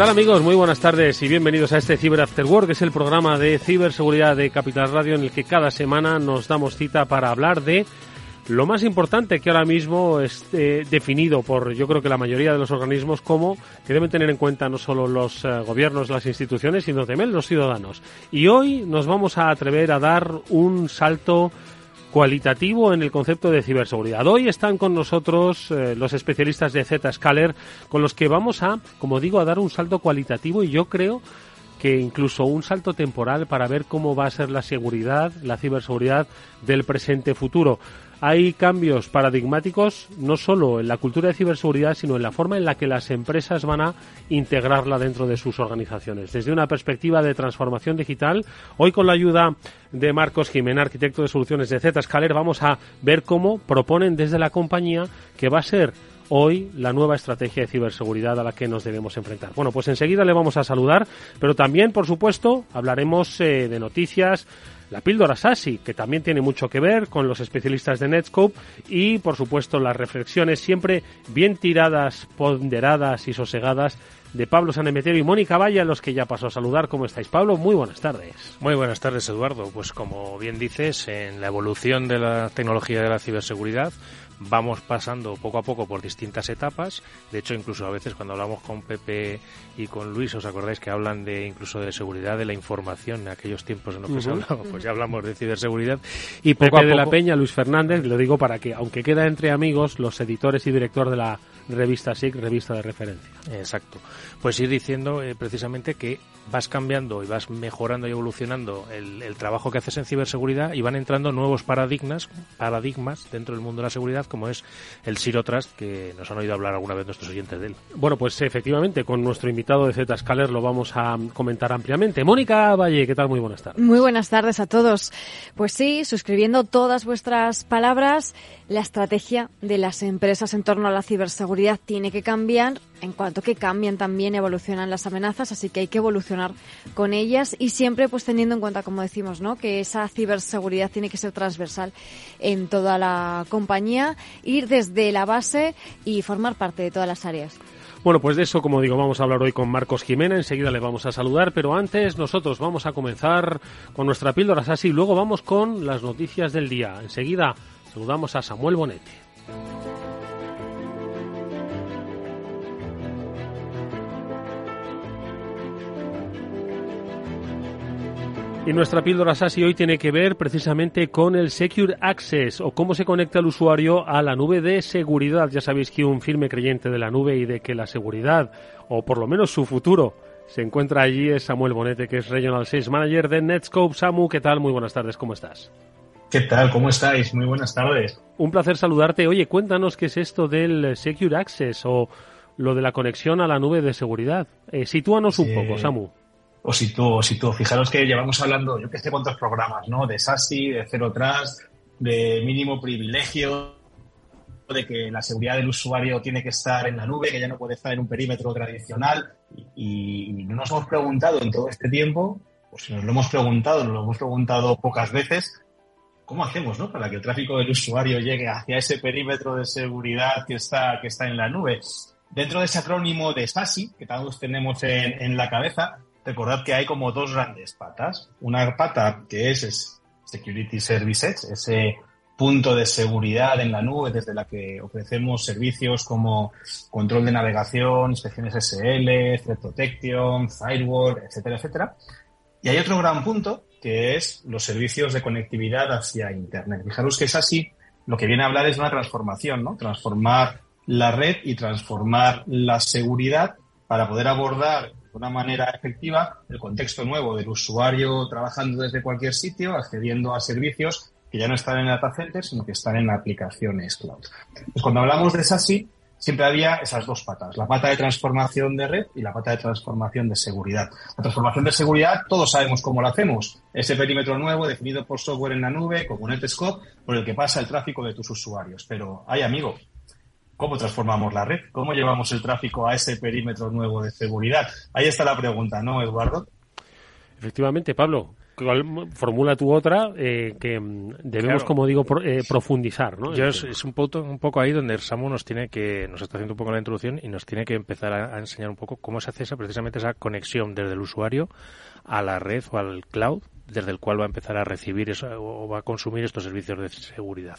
Tal amigos? Muy buenas tardes y bienvenidos a este Cyber After Work, es el programa de ciberseguridad de Capital Radio en el que cada semana nos damos cita para hablar de lo más importante que ahora mismo es eh, definido por yo creo que la mayoría de los organismos como que deben tener en cuenta no solo los eh, gobiernos, las instituciones, sino también los ciudadanos. Y hoy nos vamos a atrever a dar un salto cualitativo en el concepto de ciberseguridad. Hoy están con nosotros eh, los especialistas de Zscaler con los que vamos a, como digo, a dar un salto cualitativo y yo creo que incluso un salto temporal para ver cómo va a ser la seguridad, la ciberseguridad del presente futuro hay cambios paradigmáticos no solo en la cultura de ciberseguridad, sino en la forma en la que las empresas van a integrarla dentro de sus organizaciones. Desde una perspectiva de transformación digital, hoy con la ayuda de Marcos Jiménez, arquitecto de soluciones de Zscaler, vamos a ver cómo proponen desde la compañía que va a ser hoy la nueva estrategia de ciberseguridad a la que nos debemos enfrentar. Bueno, pues enseguida le vamos a saludar, pero también, por supuesto, hablaremos eh, de noticias la píldora SASI, que también tiene mucho que ver con los especialistas de Netscope y, por supuesto, las reflexiones siempre bien tiradas, ponderadas y sosegadas de Pablo Sanemeterio y Mónica Valla, los que ya pasó a saludar. ¿Cómo estáis, Pablo? Muy buenas tardes. Muy buenas tardes, Eduardo. Pues como bien dices, en la evolución de la tecnología de la ciberseguridad, vamos pasando poco a poco por distintas etapas. De hecho, incluso a veces cuando hablamos con Pepe y con Luis, os acordáis que hablan de incluso de seguridad de la información en aquellos tiempos en los que se hablaba, pues ya hablamos de ciberseguridad. Y poco Pepe de la Peña, Luis Fernández, lo digo para que, aunque queda entre amigos, los editores y director de la revista SIC, revista de referencia. Exacto. Pues ir diciendo eh, precisamente que vas cambiando y vas mejorando y evolucionando el, el, trabajo que haces en ciberseguridad y van entrando nuevos paradigmas, paradigmas dentro del mundo de la seguridad, como es el Zero Trust, que nos han oído hablar alguna vez nuestros oyentes de él. Bueno, pues efectivamente, con nuestro invitado de Zscaler lo vamos a comentar ampliamente. Mónica Valle, ¿qué tal? Muy buenas tardes. Muy buenas tardes a todos. Pues sí, suscribiendo todas vuestras palabras, la estrategia de las empresas en torno a la ciberseguridad tiene que cambiar en cuanto que cambian también, evolucionan las amenazas, así que hay que evolucionar con ellas y siempre pues teniendo en cuenta, como decimos, ¿no? que esa ciberseguridad tiene que ser transversal en toda la compañía, ir desde la base y formar parte de todas las áreas. Bueno, pues de eso, como digo, vamos a hablar hoy con Marcos Jimena. Enseguida le vamos a saludar, pero antes nosotros vamos a comenzar con nuestra píldora así. Luego vamos con las noticias del día. Enseguida saludamos a Samuel Bonete. Y nuestra píldora SASI hoy tiene que ver precisamente con el Secure Access o cómo se conecta el usuario a la nube de seguridad. Ya sabéis que un firme creyente de la nube y de que la seguridad, o por lo menos su futuro, se encuentra allí es Samuel Bonete, que es Regional Sales Manager de Netscope. Samu, ¿qué tal? Muy buenas tardes, ¿cómo estás? ¿Qué tal? ¿Cómo estáis? Muy buenas tardes. Un placer saludarte. Oye, cuéntanos qué es esto del Secure Access o lo de la conexión a la nube de seguridad. Eh, sitúanos un poco, Samu o si tú, o si tú, fijaros que llevamos hablando, yo que sé cuántos programas, ¿no? De SASI, de Zero Trust, de mínimo privilegio, de que la seguridad del usuario tiene que estar en la nube, que ya no puede estar en un perímetro tradicional. Y, no nos hemos preguntado en todo este tiempo, pues si nos lo hemos preguntado, nos lo hemos preguntado pocas veces, ¿cómo hacemos ¿no? para que el tráfico del usuario llegue hacia ese perímetro de seguridad que está, que está en la nube? Dentro de ese acrónimo de SASI, que todos tenemos en, en la cabeza, recordad que hay como dos grandes patas. Una pata que es, Security Services, ese punto de seguridad en la nube desde la que ofrecemos servicios como control de navegación, inspecciones SL, threat protection, firewall, etcétera, etcétera. Y hay otro gran punto que es los servicios de conectividad hacia Internet. Fijaros que es así, lo que viene a hablar es una transformación, ¿no? Transformar la red y transformar la seguridad para poder abordar de una manera efectiva el contexto nuevo del usuario trabajando desde cualquier sitio, accediendo a servicios que ya no están en data center, sino que están en aplicaciones cloud. Pues cuando hablamos de SASI, siempre había esas dos patas, la pata de transformación de red y la pata de transformación de seguridad. La transformación de seguridad, todos sabemos cómo la hacemos. Ese perímetro nuevo definido por software en la nube, como Netscope, por el que pasa el tráfico de tus usuarios. Pero, hay amigo, ¿cómo transformamos la red? ¿Cómo llevamos el tráfico a ese perímetro nuevo de seguridad? Ahí está la pregunta, ¿no, Eduardo? Efectivamente, Pablo formula tu otra eh, que debemos, como digo, eh, profundizar, ¿no? es, un, poco, un poco ahí donde Samu nos tiene que, nos está haciendo un poco la introducción y nos tiene que empezar a, enseñar un poco cómo se hace esa, precisamente esa conexión desde el usuario a la red o al cloud, desde el cual va a empezar a recibir o va a consumir estos servicios de seguridad.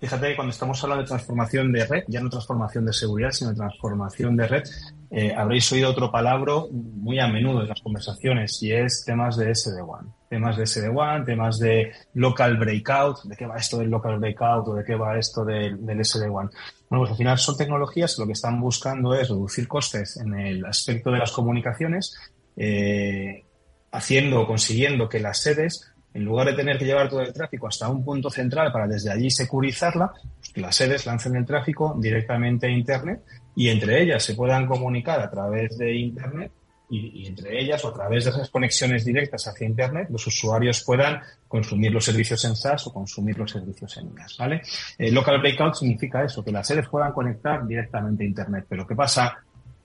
Fíjate que cuando estamos hablando de transformación de red, ya no transformación de seguridad, sino transformación de red, eh, habréis oído otro palabra muy a menudo en las conversaciones y es temas de SD-WAN. Temas de SD-WAN, temas de local breakout, de qué va esto del local breakout o de qué va esto del, del SD-WAN. Bueno, pues al final son tecnologías que lo que están buscando es reducir costes en el aspecto de las comunicaciones, eh, haciendo o consiguiendo que las sedes en lugar de tener que llevar todo el tráfico hasta un punto central para desde allí securizarla, pues que las sedes lancen el tráfico directamente a Internet y entre ellas se puedan comunicar a través de Internet y, entre ellas o a través de esas conexiones directas hacia Internet los usuarios puedan consumir los servicios en SaaS o consumir los servicios en IaaS, ¿vale? Eh, local Breakout significa eso, que las sedes puedan conectar directamente a Internet. Pero ¿qué pasa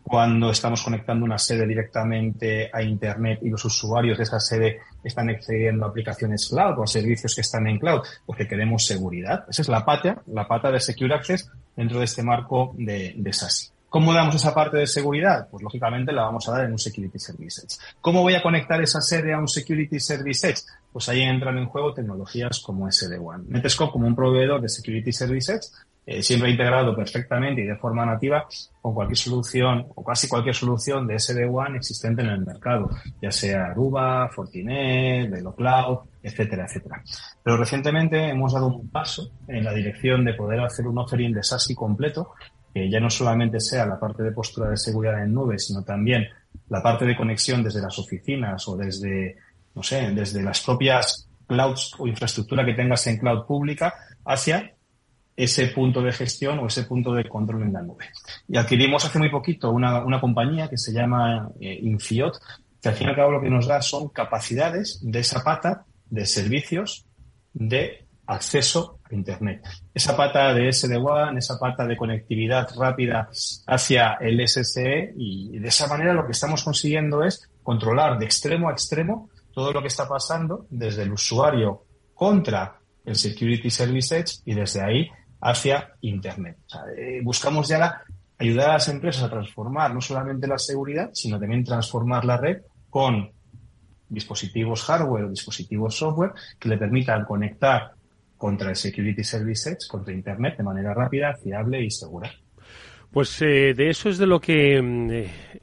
cuando estamos conectando una sede directamente a Internet y los usuarios de esa sede están accediendo a aplicaciones cloud o a servicios que están en cloud, porque queremos seguridad. Esa es la pata, la pata de Secure Access dentro de este marco de, de SASI. ¿Cómo damos esa parte de seguridad? Pues lógicamente la vamos a dar en un Security Service Edge. ¿Cómo voy a conectar esa sede a un Security Service Edge? Pues ahí entran en juego tecnologías como SD-WAN. Netscope como un proveedor de Security Service Edge eh, siempre integrado perfectamente y de forma nativa con cualquier solución o casi cualquier solución de SD-WAN existente en el mercado, ya sea Aruba, Fortinet, VeloCloud, etcétera, etcétera. Pero recientemente hemos dado un paso en la dirección de poder hacer un offering de SASI completo, que ya no solamente sea la parte de postura de seguridad en nube, sino también la parte de conexión desde las oficinas o desde, no sé, desde las propias clouds o infraestructura que tengas en cloud pública hacia ese punto de gestión o ese punto de control en la nube. Y adquirimos hace muy poquito una, una compañía que se llama eh, Infiot, que al fin y al cabo lo que nos da son capacidades de esa pata de servicios de acceso a Internet. Esa pata de SD-WAN, esa pata de conectividad rápida hacia el SSE y de esa manera lo que estamos consiguiendo es controlar de extremo a extremo todo lo que está pasando desde el usuario contra el Security Service Edge y desde ahí hacia Internet. Eh, buscamos ya ayudar a las empresas a transformar no solamente la seguridad, sino también transformar la red con dispositivos hardware o dispositivos software que le permitan conectar contra el Security Service Edge, contra Internet, de manera rápida, fiable y segura. Pues eh, de eso es de lo que mm,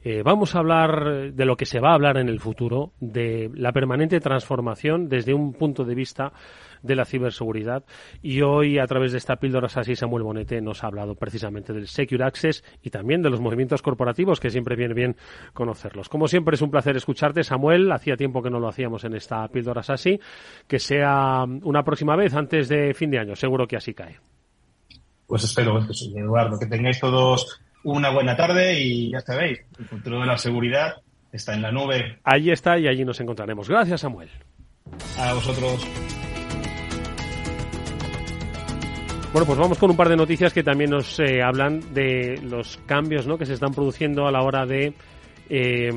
eh, vamos a hablar, de lo que se va a hablar en el futuro, de la permanente transformación desde un punto de vista de la ciberseguridad. Y hoy, a través de esta píldora así, Samuel Bonete nos ha hablado precisamente del Secure Access y también de los movimientos corporativos, que siempre viene bien conocerlos. Como siempre, es un placer escucharte, Samuel. Hacía tiempo que no lo hacíamos en esta píldora así. Que sea una próxima vez antes de fin de año. Seguro que así cae. Pues espero, Eduardo, que tengáis todos una buena tarde y ya sabéis, el futuro de la seguridad está en la nube. Allí está y allí nos encontraremos. Gracias, Samuel. A vosotros. Bueno, pues vamos con un par de noticias que también nos eh, hablan de los cambios ¿no? que se están produciendo a la hora de eh,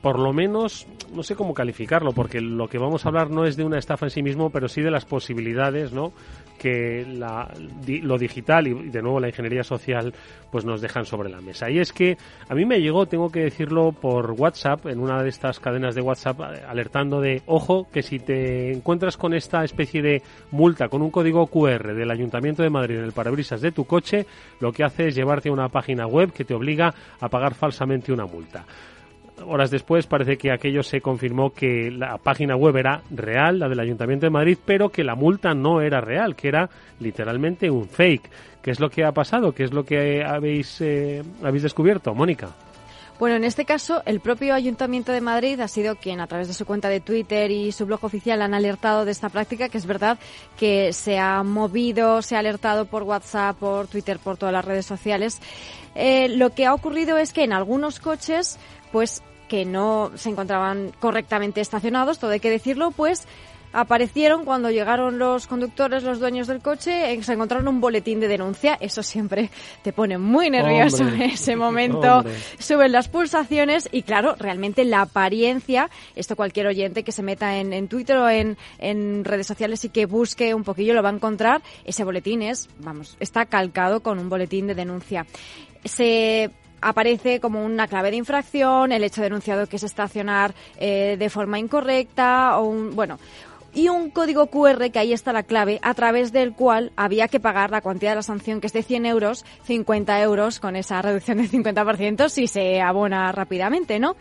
por lo menos, no sé cómo calificarlo, porque lo que vamos a hablar no es de una estafa en sí mismo, pero sí de las posibilidades, ¿no? Que la, lo digital y de nuevo la ingeniería social pues nos dejan sobre la mesa. Y es que a mí me llegó, tengo que decirlo por WhatsApp, en una de estas cadenas de WhatsApp, alertando de, ojo, que si te encuentras con esta especie de multa, con un código QR del Ayuntamiento de Madrid en el parabrisas de tu coche, lo que hace es llevarte a una página web que te obliga a pagar falsamente una multa horas después parece que aquello se confirmó que la página web era real, la del Ayuntamiento de Madrid, pero que la multa no era real, que era literalmente un fake. ¿Qué es lo que ha pasado? ¿Qué es lo que habéis, eh, habéis descubierto, Mónica? Bueno, en este caso, el propio Ayuntamiento de Madrid ha sido quien, a través de su cuenta de Twitter y su blog oficial, han alertado de esta práctica, que es verdad que se ha movido, se ha alertado por WhatsApp, por Twitter, por todas las redes sociales. Eh, lo que ha ocurrido es que en algunos coches pues que no se encontraban correctamente estacionados, todo hay que decirlo, pues aparecieron cuando llegaron los conductores, los dueños del coche, eh, se encontraron un boletín de denuncia. Eso siempre te pone muy nervioso en ese momento. Suben las pulsaciones y claro, realmente la apariencia, esto cualquier oyente que se meta en, en Twitter o en, en, redes sociales y que busque un poquillo lo va a encontrar. Ese boletín es, vamos, está calcado con un boletín de denuncia. Se aparece como una clave de infracción, el hecho denunciado que es estacionar eh, de forma incorrecta o un, bueno, y un código QR, que ahí está la clave, a través del cual había que pagar la cuantía de la sanción, que es de 100 euros, 50 euros con esa reducción del 50% si se abona rápidamente, ¿no?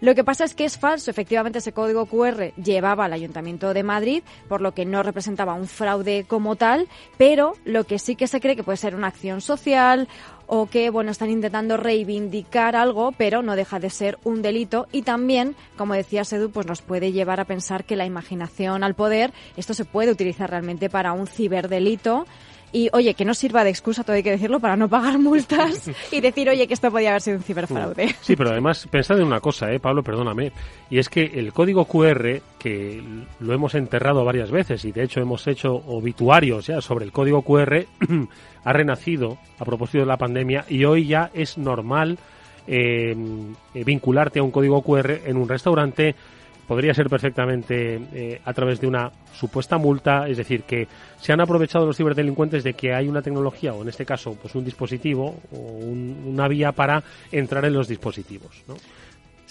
Lo que pasa es que es falso. Efectivamente, ese código QR llevaba al Ayuntamiento de Madrid, por lo que no representaba un fraude como tal, pero lo que sí que se cree que puede ser una acción social o que bueno están intentando reivindicar algo, pero no deja de ser un delito. Y también, como decía Sedu, pues nos puede llevar a pensar que la imaginación al poder, esto se puede utilizar realmente para un ciberdelito y oye, que no sirva de excusa, todo hay que decirlo, para no pagar multas y decir, oye, que esto podía haber sido un ciberfraude. Sí, pero además, pensad en una cosa, ¿eh, Pablo, perdóname, y es que el código QR, que lo hemos enterrado varias veces y de hecho hemos hecho obituarios ya sobre el código QR, ha renacido a propósito de la pandemia y hoy ya es normal eh, vincularte a un código QR en un restaurante podría ser perfectamente eh, a través de una supuesta multa, es decir, que se han aprovechado los ciberdelincuentes de que hay una tecnología, o en este caso, pues un dispositivo o una vía para entrar en los dispositivos. ¿no?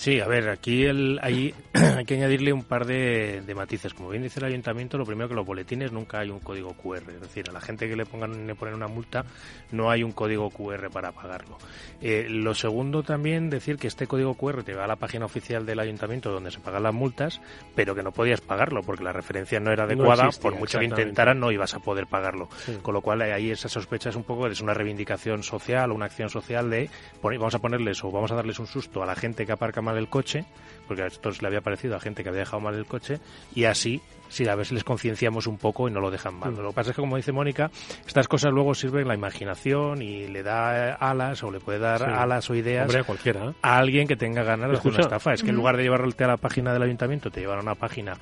Sí, a ver, aquí el, hay, hay que añadirle un par de, matices. Como bien dice el ayuntamiento, lo primero que los boletines nunca hay un código QR. Es decir, a la gente que le pongan le ponen una multa no hay un código QR para pagarlo. Eh, lo segundo también decir que este código QR te va a la página oficial del ayuntamiento donde se pagan las multas, pero que no podías pagarlo porque la referencia no era adecuada. por mucho que intentaran no ibas a poder pagarlo. Con lo cual ahí esa sospecha es un poco es una reivindicación social o una acción social de vamos a ponerles o vamos a darles un susto a la gente que aparca más del coche, porque a esto le había parecido a gente que había dejado mal el coche, y así, si a veces les concienciamos un poco y no lo dejan mal. Mm. Lo que pasa es que, como dice Mónica, estas cosas luego sirven la imaginación y le da alas o le puede dar alas o ideas a, cualquiera. a alguien que tenga ganas de hacer una estafa. Es que en lugar de llevarle a la página del ayuntamiento, te llevan a una página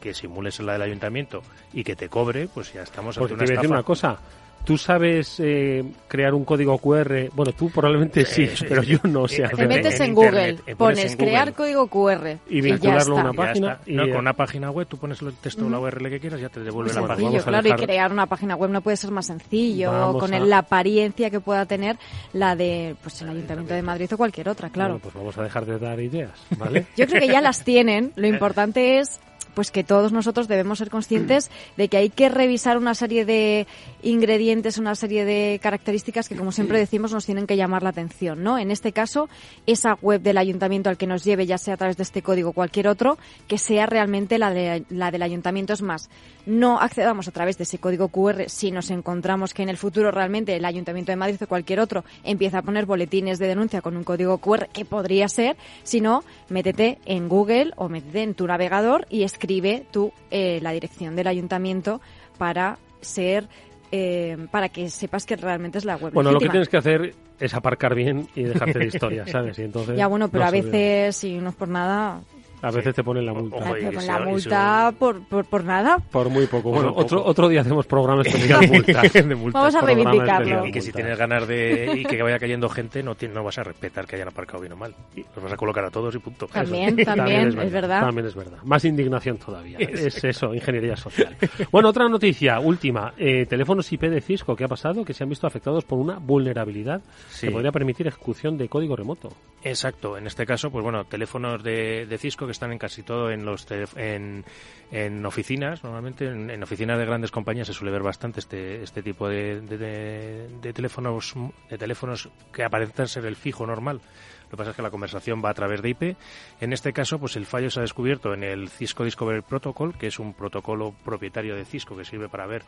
que simules la del ayuntamiento y que te cobre, pues ya estamos ante una te decir una cosa, ¿Tú sabes eh, crear un código QR? Bueno, tú probablemente sí, eh, pero yo no sé Te metes en, Google, pones crear código QR y vincularlo a una página. Y con una página web tú pones el texto o la URL que quieras, ya te devuelve la página. Claro, y crear una página web no puede ser más sencillo, con la apariencia que pueda tener la de pues el Ayuntamiento de Madrid o cualquier otra, claro. Bueno, pues vamos a dejar de dar ideas, ¿vale? yo creo que ya las tienen, lo importante es pues que todos nosotros debemos ser conscientes de que hay que revisar una serie de ingredientes, una serie de características que, como siempre decimos, nos tienen que llamar la atención, ¿no? En este caso, esa web del ayuntamiento al que nos lleve, ya sea a través de este código o cualquier otro, que sea realmente la, de, la del ayuntamiento. Es más, no accedamos a través de ese código QR si nos encontramos que en el futuro realmente el ayuntamiento de Madrid o cualquier otro empieza a poner boletines de denuncia con un código QR, que podría ser, sino métete en Google o métete en tu navegador y escribe escribe tú eh, la dirección del ayuntamiento para ser eh, para que sepas que realmente es la web. Bueno, lo que tienes que hacer es aparcar bien y dejarte de historia, ¿sabes? Y entonces ya bueno, pero a veces si no es por nada A veces te ponen la multa. la multa por, por, nada. Por muy poco. Bueno, otro, otro día hacemos programas de multas. de multas Vamos a reivindicarlo. Y que si tienes ganas de y que vaya cayendo gente, no, no vas a respetar que hayan aparcado bien o mal. Los vas a colocar a todos y punto. También, también, es, verdad. También es verdad. Más indignación todavía. es eso, ingeniería social. bueno, otra noticia, última. Eh, teléfonos IP de Cisco, ¿qué ha pasado? Que se han visto afectados por una vulnerabilidad que podría permitir ejecución de código remoto. Exacto. En este caso, pues bueno, teléfonos de, de Cisco que están en casi todo en los en, en oficinas, normalmente en, oficinas de grandes compañías se suele ver bastante este, este tipo de, de, teléfonos de teléfonos que aparentan ser el fijo normal lo que pasa es que la conversación va a través de IP. En este caso, pues el fallo se ha descubierto en el Cisco Discovery Protocol, que es un protocolo propietario de Cisco que sirve para ver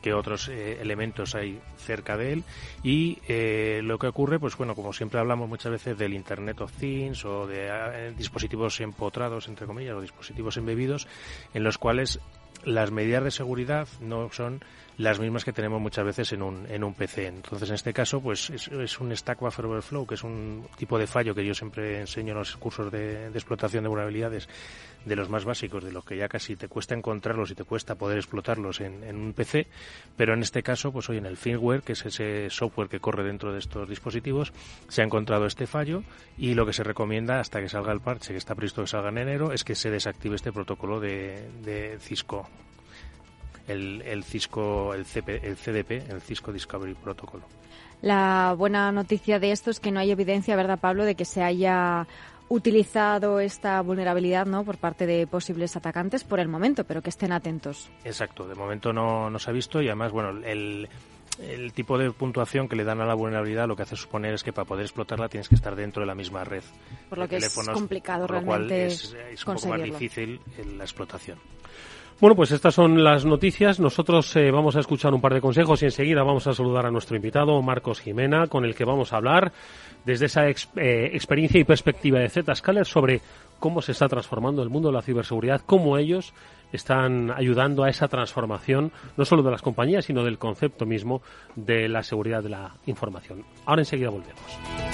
qué otros eh, elementos hay cerca de él. Y eh, lo que ocurre, pues bueno, como siempre hablamos muchas veces del Internet of Things o de eh, dispositivos empotrados, entre comillas, o dispositivos embebidos, en los cuales las medidas de seguridad no son las mismas que tenemos muchas veces en un, en un PC. Entonces, en este caso, pues es, un Stack Buffer Overflow, que es un tipo de fallo que yo siempre enseño en los cursos de, explotación de vulnerabilidades, de los más básicos, de los que ya casi te cuesta encontrarlos y te cuesta poder explotarlos en, en un PC, pero en este caso, pues hoy en el firmware, que es ese software que corre dentro de estos dispositivos, se ha encontrado este fallo y lo que se recomienda hasta que salga el parche, que está previsto que salga en enero, es que se desactive este protocolo de, de Cisco el, el Cisco, el, CP, el CDP, el Cisco Discovery Protocol. La buena noticia de esto es que no hay evidencia, ¿verdad, Pablo?, de que se haya utilizado esta vulnerabilidad ¿no? por parte de posibles atacantes por el momento, pero que estén atentos. Exacto, de momento no, no se ha visto y además, bueno, el, el tipo de puntuación que le dan a la vulnerabilidad lo que hace suponer es que para poder explotarla tienes que estar dentro de la misma red. Por lo que es complicado realmente. es, es un poco más difícil la explotación. Bueno, pues estas son las noticias. Nosotros eh, vamos a escuchar un par de consejos y enseguida vamos a saludar a nuestro invitado, Marcos Jimena, con el que vamos a hablar desde esa eh, experiencia y perspectiva de Zscaler sobre cómo se está transformando el mundo de la ciberseguridad, cómo ellos están ayudando a esa transformación, no solo de las compañías, sino del concepto mismo de la seguridad de la información. Ahora enseguida volvemos.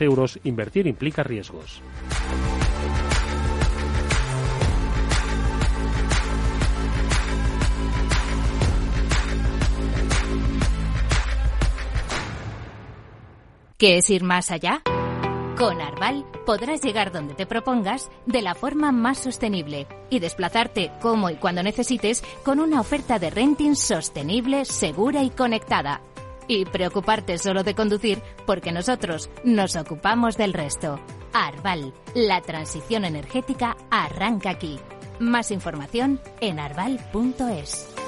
euros, invertir implica riesgos. ¿Qué es ir más allá? Con Arval podrás llegar donde te propongas de la forma más sostenible y desplazarte como y cuando necesites con una oferta de renting sostenible, segura y conectada y preocuparte solo de conducir porque nosotros nos ocupamos del resto. Arval, la transición energética arranca aquí. Más información en arval.es.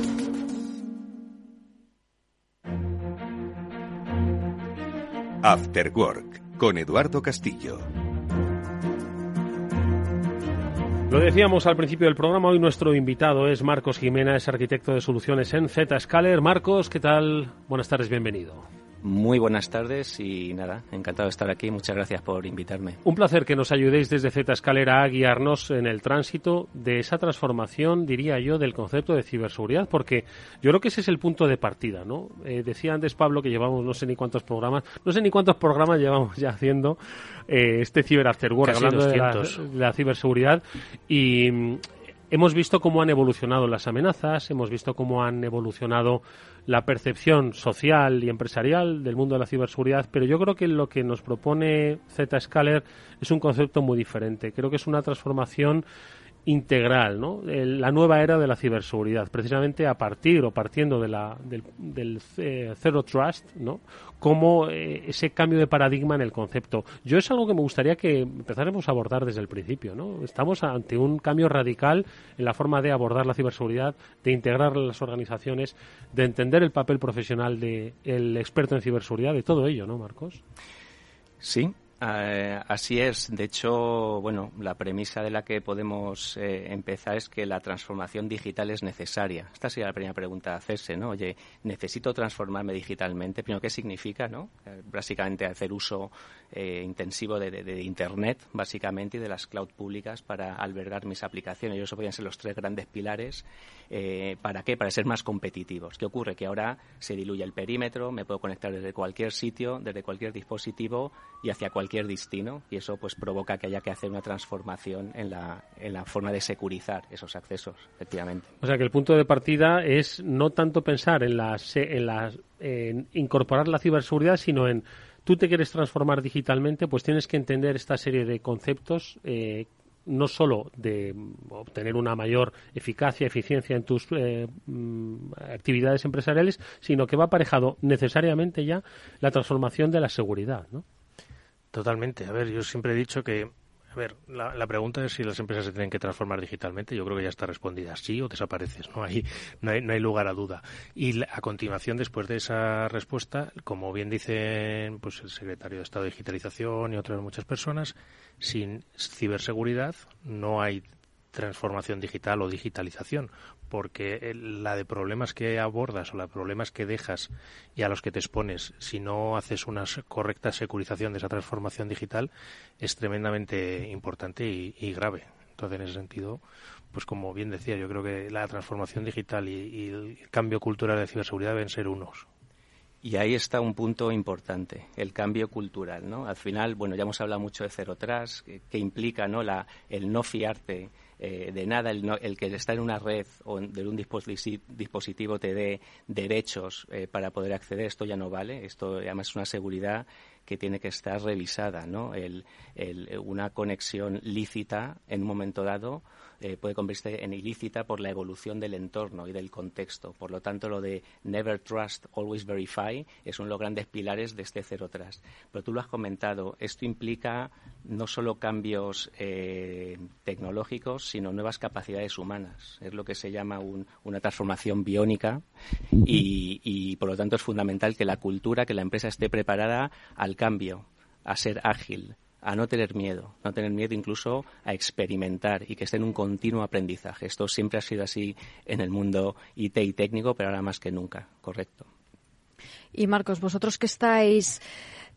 After Work con Eduardo Castillo. Lo decíamos al principio del programa, hoy nuestro invitado es Marcos Jiménez, arquitecto de soluciones en Zscaler. Marcos, ¿qué tal? Buenas tardes, bienvenido. Muy buenas tardes y nada, encantado de estar aquí. Muchas gracias por invitarme. Un placer que nos ayudéis desde Z Escalera a guiarnos en el tránsito de esa transformación, diría yo, del concepto de ciberseguridad, porque yo creo que ese es el punto de partida, ¿no? Eh, decía antes Pablo que llevamos no sé ni cuántos programas, no sé ni cuántos programas llevamos ya haciendo eh, este Ciber After Work, hablando de la, de la, ciberseguridad y hemos visto cómo han evolucionado las amenazas, hemos visto cómo han evolucionado la percepción social y empresarial del mundo de la ciberseguridad, pero yo creo que lo que nos propone Zscaler es un concepto muy diferente. Creo que es una transformación integral, ¿no? la nueva era de la ciberseguridad, precisamente a partir o partiendo de la, del, eh, Zero Trust, ¿no? Como eh, ese cambio de paradigma en el concepto. Yo es algo que me gustaría que empezáramos a abordar desde el principio, ¿no? Estamos ante un cambio radical en la forma de abordar la ciberseguridad, de integrar las organizaciones, de entender el papel profesional del experto en ciberseguridad, de todo ello, ¿no, Marcos? Sí, eh, así es. De hecho, bueno, la premisa de la que podemos eh, empezar es que la transformación digital es necesaria. Esta sería la primera pregunta a hacerse, ¿no? Oye, necesito transformarme digitalmente. Primero, ¿qué significa, no? Eh, básicamente hacer uso intensivo de, Internet, básicamente, y de las cloud públicas para albergar mis aplicaciones. Y eso podrían ser los tres grandes pilares. ¿Para qué? Para ser más competitivos. ¿Qué ocurre? Que ahora se diluye el perímetro, me puedo conectar desde cualquier sitio, desde cualquier dispositivo y hacia cualquier destino y eso pues provoca que haya que hacer una transformación en la, en la forma de securizar esos accesos, efectivamente. O sea que el punto de partida es no tanto pensar en, las, en, las, en incorporar la ciberseguridad, sino en tú te quieres transformar digitalmente, pues tienes que entender esta serie de conceptos eh, no solo de obtener una mayor eficacia, eficiencia en tus eh, mm, actividades empresariales, sino que va aparejado necesariamente ya la transformación de la seguridad, ¿no? Totalmente. A ver, yo siempre he dicho que, a ver, la, pregunta es si las empresas se tienen que transformar digitalmente. Yo creo que ya está respondida. Sí o desapareces. No hay, no hay, no hay lugar a duda. Y a continuación, después de esa respuesta, como bien dicen pues, el secretario de Estado de Digitalización y otras muchas personas, sin ciberseguridad no hay transformación digital o digitalización, porque la de problemas que abordas o la de problemas que dejas y a los que te expones, si no haces una correcta securización de esa transformación digital, es tremendamente importante y, grave. Entonces, en ese sentido, pues como bien decía, yo creo que la transformación digital y, el cambio cultural de ciberseguridad deben ser unos. Y ahí está un punto importante, el cambio cultural, ¿no? Al final, bueno, ya hemos hablado mucho de cero tras, que, implica, ¿no? La, el no fiarte eh, de nada el, que está en una red o de un dispositivo te dé derechos eh, para poder acceder, esto ya no vale. Esto además es una seguridad que tiene que estar revisada, ¿no? una conexión lícita en un momento dado eh, puede convertirse en ilícita por la evolución del entorno y del contexto. Por lo tanto, lo de never trust, always verify es uno de los grandes pilares de este Zero Trust. Pero tú lo has comentado, esto implica no solo cambios eh, tecnológicos, sino nuevas capacidades humanas. Es lo que se llama una transformación biónica y, y, por lo tanto, es fundamental que la cultura, que la empresa esté preparada al cambio, a ser ágil, a no tener miedo, no tener miedo incluso a experimentar y que esté en un continuo aprendizaje. Esto siempre ha sido así en el mundo IT y técnico, pero ahora más que nunca, correcto. Y Marcos, vosotros que estáis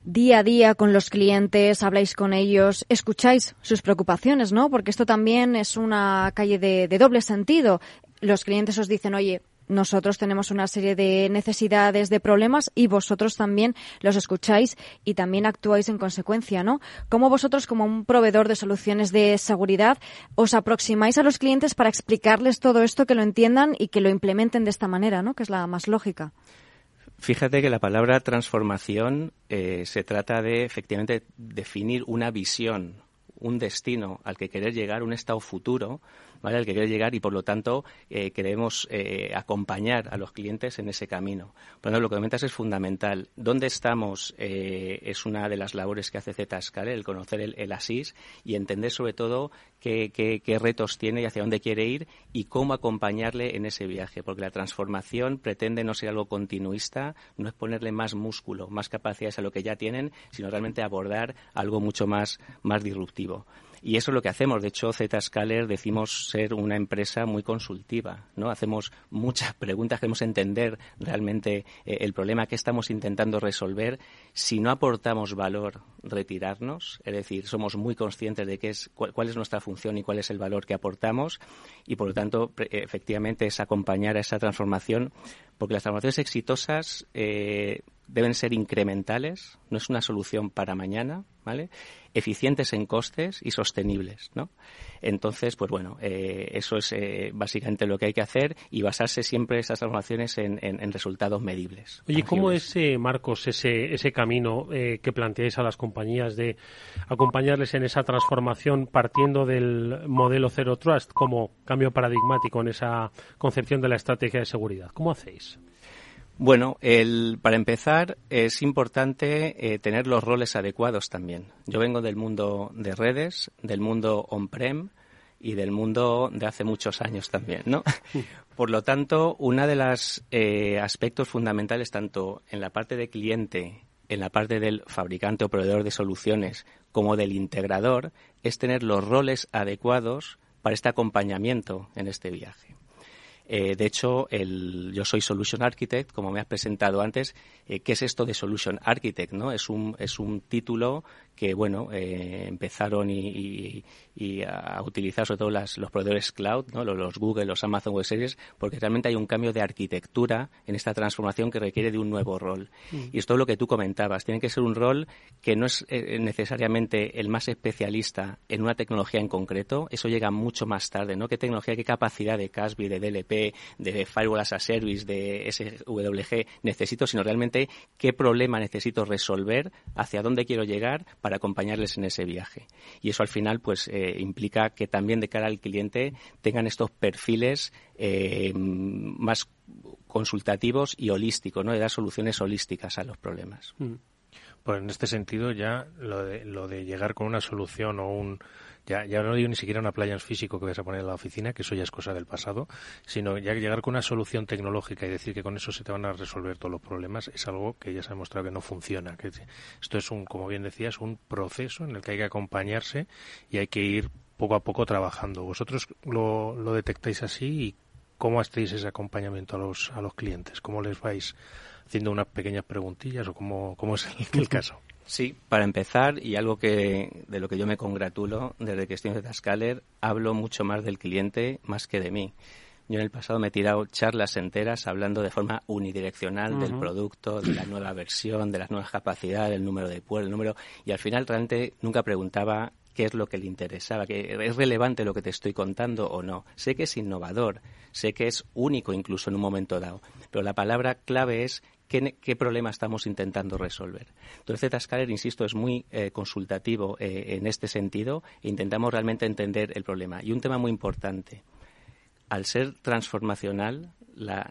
día a día con los clientes, habláis con ellos, escucháis sus preocupaciones, ¿no? Porque esto también es una calle de, de doble sentido. Los clientes os dicen, oye, nosotros tenemos una serie de necesidades, de problemas y vosotros también los escucháis y también actuáis en consecuencia, ¿no? ¿Cómo vosotros, como un proveedor de soluciones de seguridad, os aproximáis a los clientes para explicarles todo esto, que lo entiendan y que lo implementen de esta manera, ¿no? Que es la más lógica. Fíjate que la palabra transformación eh, se trata de efectivamente definir una visión, un destino al que querer llegar, un estado futuro ¿vale? al que quiere llegar y, por lo tanto, eh, queremos eh, acompañar a los clientes en ese camino. Por lo tanto, lo que comentas es fundamental. ¿Dónde estamos? Eh, es una de las labores que hace Zscaler, el conocer el, el, ASIS y entender, sobre todo, qué, qué, retos tiene y hacia dónde quiere ir y cómo acompañarle en ese viaje. Porque la transformación pretende no ser algo continuista, no es ponerle más músculo, más capacidades a lo que ya tienen, sino realmente abordar algo mucho más, más disruptivo. Y eso es lo que hacemos. De hecho, Zscaler decimos ser una empresa muy consultiva, ¿no? Hacemos muchas preguntas, queremos entender realmente eh, el problema que estamos intentando resolver. Si no aportamos valor, retirarnos. Es decir, somos muy conscientes de qué es, cuál, es nuestra función y cuál es el valor que aportamos. Y, por lo tanto, efectivamente, es acompañar a esa transformación porque las transformaciones exitosas eh, deben ser incrementales, no es una solución para mañana, ¿vale? Eficientes en costes y sostenibles, ¿no? Entonces, pues bueno, eh, eso es eh, básicamente lo que hay que hacer y basarse siempre esas transformaciones en, resultados medibles. Oye, ¿cómo es, Marcos, ese, ese camino eh, que planteáis a las compañías de acompañarles en esa transformación partiendo del modelo Zero Trust como cambio paradigmático en esa concepción de la estrategia de seguridad? ¿Cómo hacéis? Bueno, el, para empezar es importante eh, tener los roles adecuados también. Yo vengo del mundo de redes, del mundo on-prem y del mundo de hace muchos años también, ¿no? Por lo tanto, uno de los eh, aspectos fundamentales tanto en la parte de cliente, en la parte del fabricante o proveedor de soluciones, como del integrador, es tener los roles adecuados para este acompañamiento en este viaje. Eh, de hecho, el, yo soy Solution Architect, como me has presentado antes. Eh, ¿Qué es esto de Solution Architect? ¿no? Es, un, es un título que, bueno, eh, empezaron y, a utilizar sobre todo las, los proveedores cloud, ¿no? los, Google, los Amazon Web Services, porque realmente hay un cambio de arquitectura en esta transformación que requiere de un nuevo rol. Mm. Y esto es lo que tú comentabas. Tiene que ser un rol que no es necesariamente el más especialista en una tecnología en concreto. Eso llega mucho más tarde, ¿no? ¿Qué tecnología, qué capacidad de CASB, de DLP, de Firewall as a Service, de SWG necesito, sino realmente qué problema necesito resolver, hacia dónde quiero llegar para acompañarles en ese viaje. Y eso al final pues eh, implica que también de cara al cliente tengan estos perfiles eh, más consultativos y holísticos, ¿no? de dar soluciones holísticas a los problemas. Mm. Pues en este sentido ya lo de, lo de llegar con una solución o un ya, ya no digo ni siquiera una playa físico que vas a poner en la oficina, que eso ya es cosa del pasado, sino ya llegar con una solución tecnológica y decir que con eso se te van a resolver todos los problemas es algo que ya se ha demostrado que no funciona. Que esto es un, como bien decías, un proceso en el que hay que acompañarse y hay que ir poco a poco trabajando. ¿Vosotros lo, lo detectáis así y cómo hacéis ese acompañamiento a los, a los clientes? ¿Cómo les vais haciendo unas pequeñas preguntillas o cómo, cómo es el caso? Sí, para empezar, y algo que de lo que yo me congratulo desde que estoy en Tascaler, hablo mucho más del cliente más que de mí. Yo en el pasado me he tirado charlas enteras hablando de forma unidireccional del producto, de la nueva versión, de las nuevas capacidades, del número de puerto, el número, y al final realmente nunca preguntaba qué es lo que le interesaba, que es relevante lo que te estoy contando o no. Sé que es innovador, sé que es único incluso en un momento dado, pero la palabra clave es qué, problema estamos intentando resolver. Entonces, Zscaler, insisto, es muy eh, consultativo eh, en este sentido intentamos realmente entender el problema. Y un tema muy importante, al ser transformacional, la,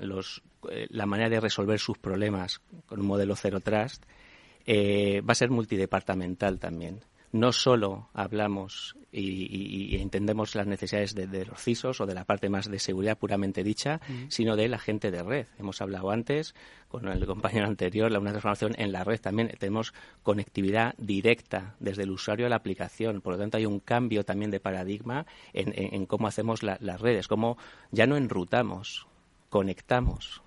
eh, la manera de resolver sus problemas con un modelo Zero Trust va a ser multidepartamental también no solo hablamos y, entendemos las necesidades de, los CISOs o de la parte más de seguridad puramente dicha, sino de la gente de red. Hemos hablado antes con el compañero anterior, la una transformación en la red también. Tenemos conectividad directa desde el usuario a la aplicación. Por lo tanto, hay un cambio también de paradigma en, cómo hacemos las redes, cómo ya no enrutamos, conectamos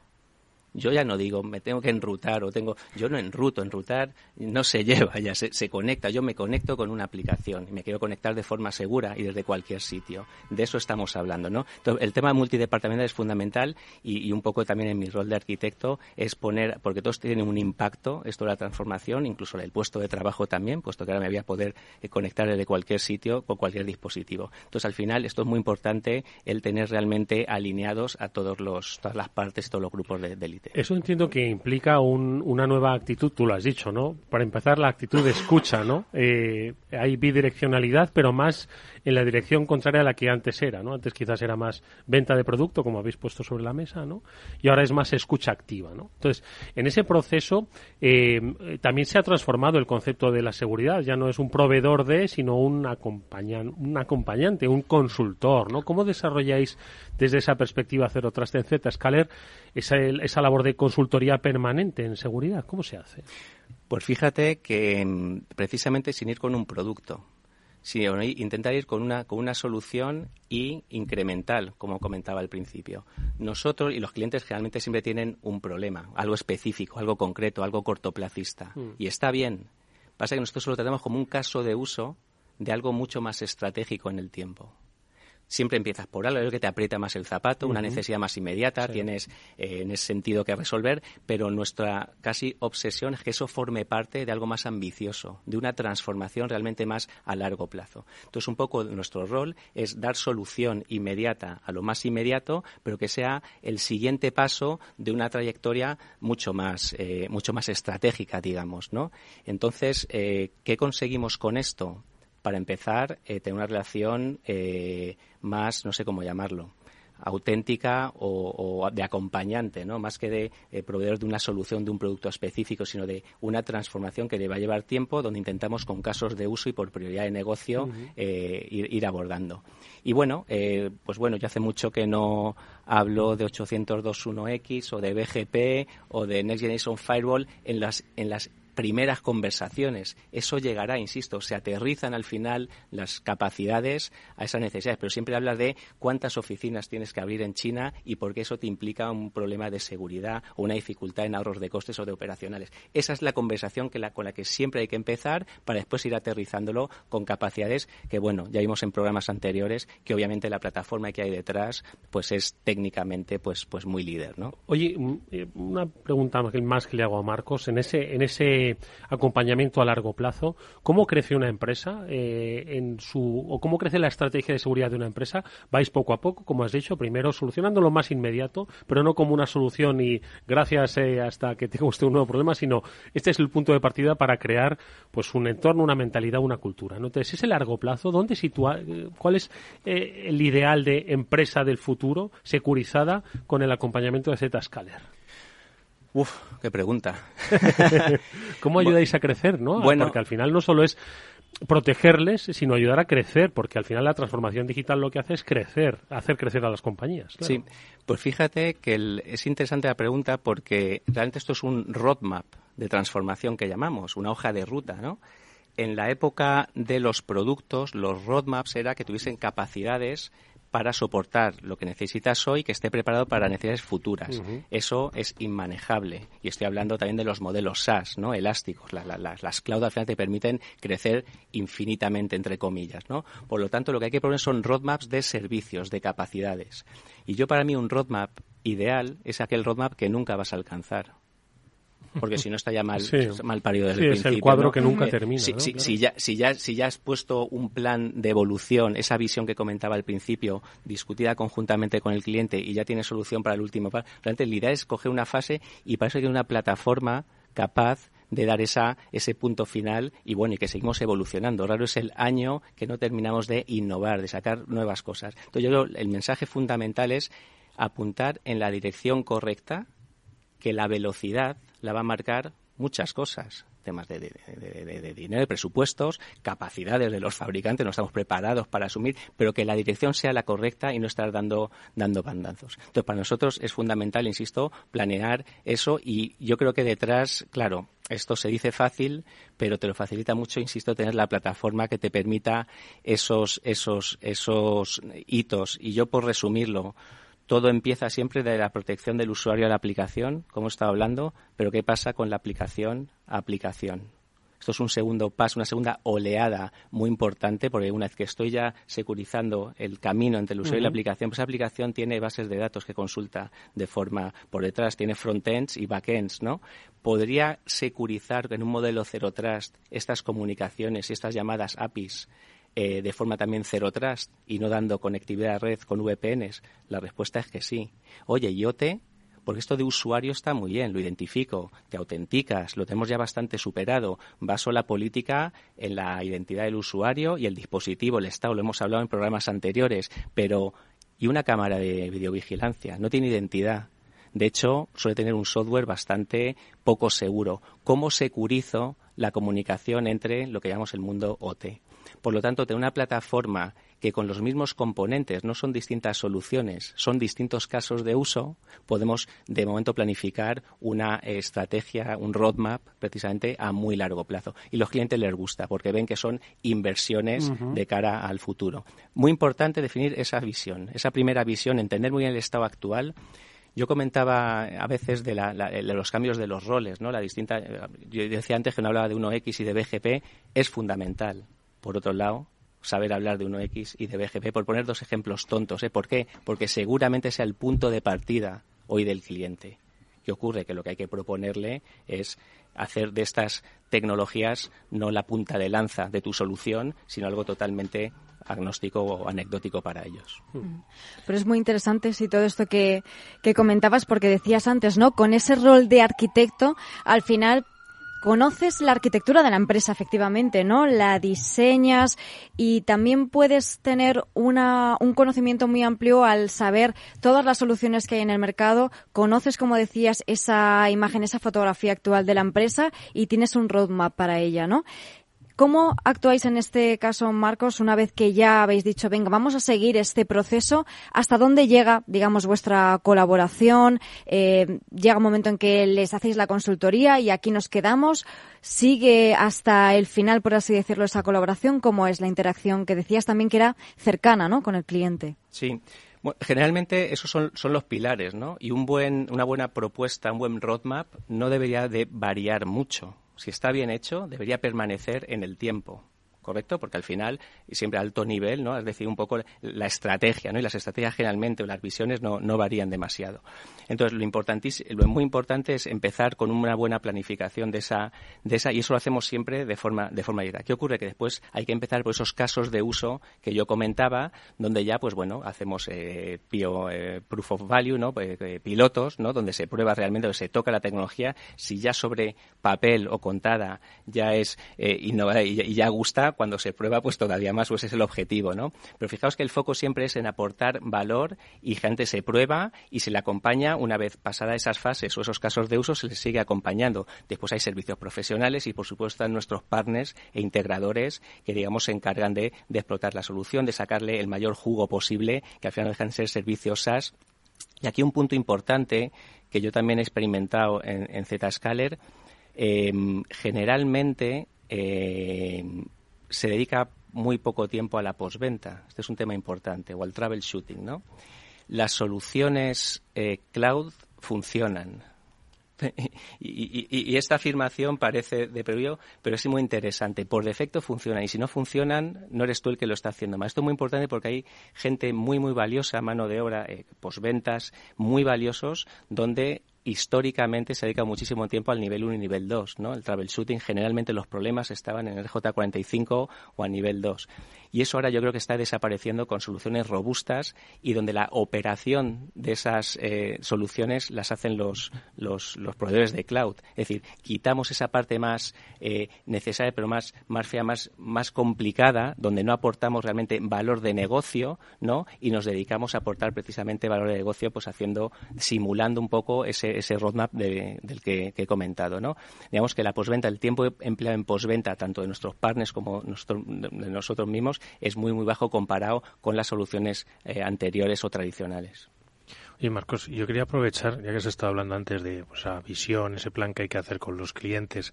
yo ya no digo, me tengo que enrutar o tengo, yo no enruto, enrutar no se lleva, ya se, se conecta, yo me conecto con una aplicación y me quiero conectar de forma segura y desde cualquier sitio. De eso estamos hablando, ¿no? el tema multidepartamental es fundamental y, un poco también en mi rol de arquitecto es poner, porque todos tienen un impacto, esto de la transformación, incluso el puesto de trabajo también, puesto que ahora me voy a poder eh, conectar desde cualquier sitio con cualquier dispositivo. Entonces, al final, esto es muy importante el tener realmente alineados a todos los, todas las partes, todos los grupos de élite. Eso entiendo que implica una nueva actitud, tú lo has dicho, ¿no? Para empezar, la actitud de escucha, ¿no? Eh, hay bidireccionalidad, pero más en la dirección contraria a la que antes era, ¿no? Antes quizás era más venta de producto, como habéis puesto sobre la mesa, ¿no? Y ahora es más escucha activa, ¿no? Entonces, en ese proceso eh, también se ha transformado el concepto de la seguridad. Ya no es un proveedor de, sino un, un acompañante, un consultor, ¿no? ¿Cómo desarrolláis desde esa perspectiva Cero Trust en Zscaler esa, esa labor de consultoría permanente en seguridad? ¿Cómo se hace? Pues fíjate que precisamente sin ir con un producto, Sí, intentar ir con una, con una solución y incremental, como comentaba al principio. Nosotros y los clientes generalmente siempre tienen un problema, algo específico, algo concreto, algo cortoplacista. Mm. Y está bien. Pasa que nosotros lo tenemos como un caso de uso de algo mucho más estratégico en el tiempo. Siempre empiezas por algo, es lo que te aprieta más el zapato, una necesidad más inmediata, tienes eh, en ese sentido que resolver, pero nuestra casi obsesión es que eso forme parte de algo más ambicioso, de una transformación realmente más a largo plazo. Entonces, un poco nuestro rol es dar solución inmediata a lo más inmediato, pero que sea el siguiente paso de una trayectoria mucho más, eh, mucho más estratégica, digamos, ¿no? Entonces, eh, ¿qué conseguimos con esto? Para empezar, eh, tener una relación eh, más, no sé cómo llamarlo, auténtica o, de acompañante, ¿no? Más que de eh, proveedor de una solución de un producto específico, sino de una transformación que le va a llevar tiempo, donde intentamos con casos de uso y por prioridad de negocio ir, abordando. Y bueno, pues bueno, yo hace mucho que no hablo de 802.1x o de BGP o de Next Generation Firewall en las en las primeras conversaciones. Eso llegará, insisto, se aterrizan al final las capacidades a esas necesidades, pero siempre hablas de cuántas oficinas tienes que abrir en China y por qué eso te implica un problema de seguridad o una dificultad en ahorros de costes o de operacionales. Esa es la conversación que la, con la que siempre hay que empezar para después ir aterrizándolo con capacidades que, bueno, ya vimos en programas anteriores que obviamente la plataforma que hay detrás pues es técnicamente pues pues muy líder, ¿no? Oye, eh, una pregunta más que le hago a Marcos en ese en ese acompañamiento a largo plazo, ¿cómo crece una empresa eh, en su o cómo crece la estrategia de seguridad de una empresa? Vais poco a poco, como has dicho, primero solucionando lo más inmediato, pero no como una solución y gracias eh, hasta que tenga usted un nuevo problema, sino este es el punto de partida para crear pues un entorno, una mentalidad, una cultura. ¿no? Entonces, ese largo plazo, ¿dónde sitúa, eh, cuál es el ideal de empresa del futuro securizada con el acompañamiento de Zscaler? Uf, qué pregunta. ¿Cómo ayudáis a crecer, no? Bueno, porque al final no solo es protegerles, sino ayudar a crecer, porque al final la transformación digital lo que hace es crecer, hacer crecer a las compañías. Sí, pues fíjate que es interesante la pregunta porque realmente esto es un roadmap de transformación que llamamos, una hoja de ruta, ¿no? En la época de los productos, los roadmaps era que tuviesen capacidades para soportar lo que necesitas hoy que esté preparado para necesidades futuras. Eso es inmanejable. Y estoy hablando también de los modelos SaaS, ¿no? Elásticos. las cloud al final te permiten crecer infinitamente, entre comillas, ¿no? Por lo tanto, lo que hay que poner son roadmaps de servicios, de capacidades. Y yo para mí un roadmap ideal es aquel roadmap que nunca vas a alcanzar porque si no está ya mal, mal parido desde el principio. Es el cuadro que nunca termina. Si, ya, si, ya, si ya has puesto un plan de evolución, esa visión que comentaba al principio, discutida conjuntamente con el cliente y ya tiene solución para el último paso, realmente la idea es coger una fase y para eso hay una plataforma capaz de dar esa, ese punto final y bueno, y que seguimos evolucionando. Raro es el año que no terminamos de innovar, de sacar nuevas cosas. Entonces yo creo el mensaje fundamental es apuntar en la dirección correcta, que la velocidad la va a marcar muchas cosas temas de, dinero, de presupuestos, capacidades de los fabricantes, no estamos preparados para asumir, pero que la dirección sea la correcta y no estar dando, dando bandazos. Entonces, para nosotros es fundamental, insisto, planear eso y yo creo que detrás, claro, esto se dice fácil, pero te lo facilita mucho, insisto, tener la plataforma que te permita esos, esos, esos hitos. Y yo, por resumirlo, todo empieza siempre de la protección del usuario a la aplicación, como he estado hablando, pero ¿qué pasa con la aplicación a aplicación? Esto es un segundo paso, una segunda oleada muy importante, porque una vez que estoy ya securizando el camino entre el usuario y la aplicación, pues esa aplicación tiene bases de datos que consulta de forma por detrás, tiene frontends y backends, ¿no? ¿Podría securizar en un modelo Zero Trust estas comunicaciones y estas llamadas APIs eh, de forma también cero trust y no dando conectividad a red con VPNs? La respuesta es que sí. Oye, IoT, porque esto de usuario está muy bien, lo identifico, te autenticas, lo tenemos ya bastante superado. Baso la política en la identidad del usuario y el dispositivo, el Estado, lo hemos hablado en programas anteriores, pero ¿y una cámara de videovigilancia? No tiene identidad. De hecho, suele tener un software bastante poco seguro. ¿Cómo securizo la comunicación entre lo que llamamos el mundo OT? Por lo tanto, tener una plataforma que con los mismos componentes no son distintas soluciones, son distintos casos de uso, podemos de momento planificar una estrategia, un roadmap precisamente a muy largo plazo. Y los clientes les gusta porque ven que son inversiones de cara al futuro. Muy importante definir esa visión, esa primera visión, entender muy bien el estado actual. Yo comentaba a veces de, los cambios de los roles, ¿no? La distinta, yo decía antes que no hablaba de 1X y de BGP, es fundamental por otro lado, saber hablar de 1X y de BGP, por poner dos ejemplos tontos. ¿eh? ¿Por qué? Porque seguramente sea el punto de partida hoy del cliente. ¿Qué ocurre? Que lo que hay que proponerle es hacer de estas tecnologías no la punta de lanza de tu solución, sino algo totalmente agnóstico o anecdótico para ellos. Pero es muy interesante sí todo esto que, que comentabas porque decías antes, ¿no? Con ese rol de arquitecto, al final conoces la arquitectura de la empresa, efectivamente, ¿no? La diseñas y también puedes tener una, un conocimiento muy amplio al saber todas las soluciones que hay en el mercado. Conoces, como decías, esa imagen, esa fotografía actual de la empresa y tienes un roadmap para ella, ¿no? ¿Cómo actuáis en este caso, Marcos, una vez que ya habéis dicho, venga, vamos a seguir este proceso? ¿Hasta dónde llega, digamos, vuestra colaboración? Eh, ¿Llega un momento en que les hacéis la consultoría y aquí nos quedamos? ¿Sigue hasta el final, por así decirlo, esa colaboración? ¿Cómo es la interacción que decías también que era cercana, ¿no?, con el cliente. Sí. generalmente esos son, son, los pilares, ¿no? Y un buen, una buena propuesta, un buen roadmap no debería de variar mucho si está bien hecho, debería permanecer en el tiempo. ¿correcto? Porque al final, siempre a alto nivel, ¿no? Es decir, un poco la estrategia, ¿no? Y las estrategias generalmente o las visiones no, no varían demasiado. Entonces, lo, lo muy importante es empezar con una buena planificación de esa, de esa, y eso lo hacemos siempre de forma, de forma directa. ¿Qué ocurre? Que después hay que empezar por esos casos de uso que yo comentaba, donde ya, pues bueno, hacemos eh, eh proof of value, ¿no? Pues, eh, pilotos, ¿no? Donde se prueba realmente, donde se toca la tecnología, si ya sobre papel o contada ya es innovada y ya gusta, cuando se prueba, pues todavía más, pues es el objetivo, ¿no? Pero fijaos que el foco siempre es en aportar valor y gente se prueba y se le acompaña una vez pasada esas fases o esos casos de uso, se les sigue acompañando. Después hay servicios profesionales y, por supuesto, nuestros partners e integradores que, digamos, se encargan de, explotar la solución, de sacarle el mayor jugo posible, que al final dejan de ser servicios SaaS. Y aquí un punto importante que yo también he experimentado en, Zscaler, eh, generalmente eh, se dedica muy poco tiempo a la posventa. Este es un tema importante, o al troubleshooting, ¿no? Las soluciones eh, cloud funcionan. y, esta afirmación parece de previo, pero es muy interesante. Por defecto funcionan y si no funcionan, no eres tú el que lo está haciendo. Esto es muy importante porque hay gente muy, muy valiosa, mano de obra, eh, posventas, muy valiosos, donde históricamente se dedica muchísimo tiempo al nivel 1 y nivel 2, ¿no? El troubleshooting, generalmente los problemas estaban en el J45 o a nivel 2. Y eso ahora yo creo que está desapareciendo con soluciones robustas y donde la operación de esas eh, soluciones las hacen los, los, proveedores de cloud. Es decir, quitamos esa parte más eh, necesaria, pero más, más fea, más, más complicada, donde no aportamos realmente valor de negocio, ¿no? Y nos dedicamos a aportar precisamente valor de negocio, pues haciendo, simulando un poco ese, ese roadmap del que, he comentado. ¿no? Digamos que la posventa, el tiempo empleado en posventa, tanto de nuestros partners como de nosotros mismos, es muy, muy bajo comparado con las soluciones eh, anteriores o tradicionales. Y Marcos, yo quería aprovechar, ya que se estado hablando antes de pues, visión, ese plan que hay que hacer con los clientes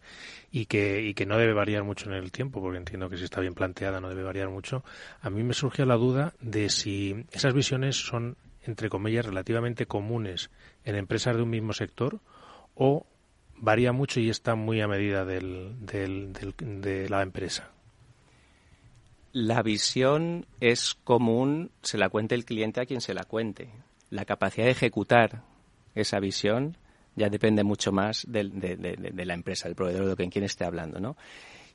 y que, y que no debe variar mucho en el tiempo, porque entiendo que si está bien planteada no debe variar mucho, a mí me surgió la duda de si esas visiones son, entre comillas, relativamente comunes en empresas de un mismo sector o varía mucho y está muy a medida del, de la empresa? La visión es común, se la cuente el cliente a quien se la cuente. La capacidad de ejecutar esa visión ya depende mucho más de, la empresa, del proveedor, de quien, quien esté hablando, ¿no?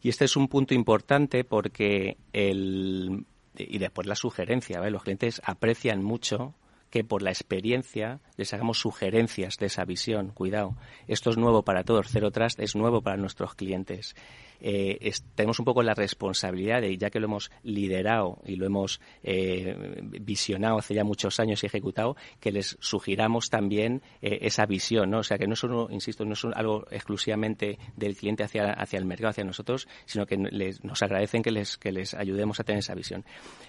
Y este es un punto importante porque el y después la sugerencia, los clientes aprecian mucho que por la experiencia les hagamos sugerencias de esa visión. Cuidado, esto es nuevo para todos. Cero Trust es nuevo para nuestros clientes. Eh, tenemos un poco la responsabilidad de, ya que lo hemos liderado y lo hemos eh, visionado hace ya muchos años y ejecutado, que les sugiramos también eh, esa visión, ¿no? O sea, que no es, insisto, no es algo exclusivamente del cliente hacia, hacia el mercado, hacia nosotros, sino que les, nos agradecen que les, que les ayudemos a tener esa visión.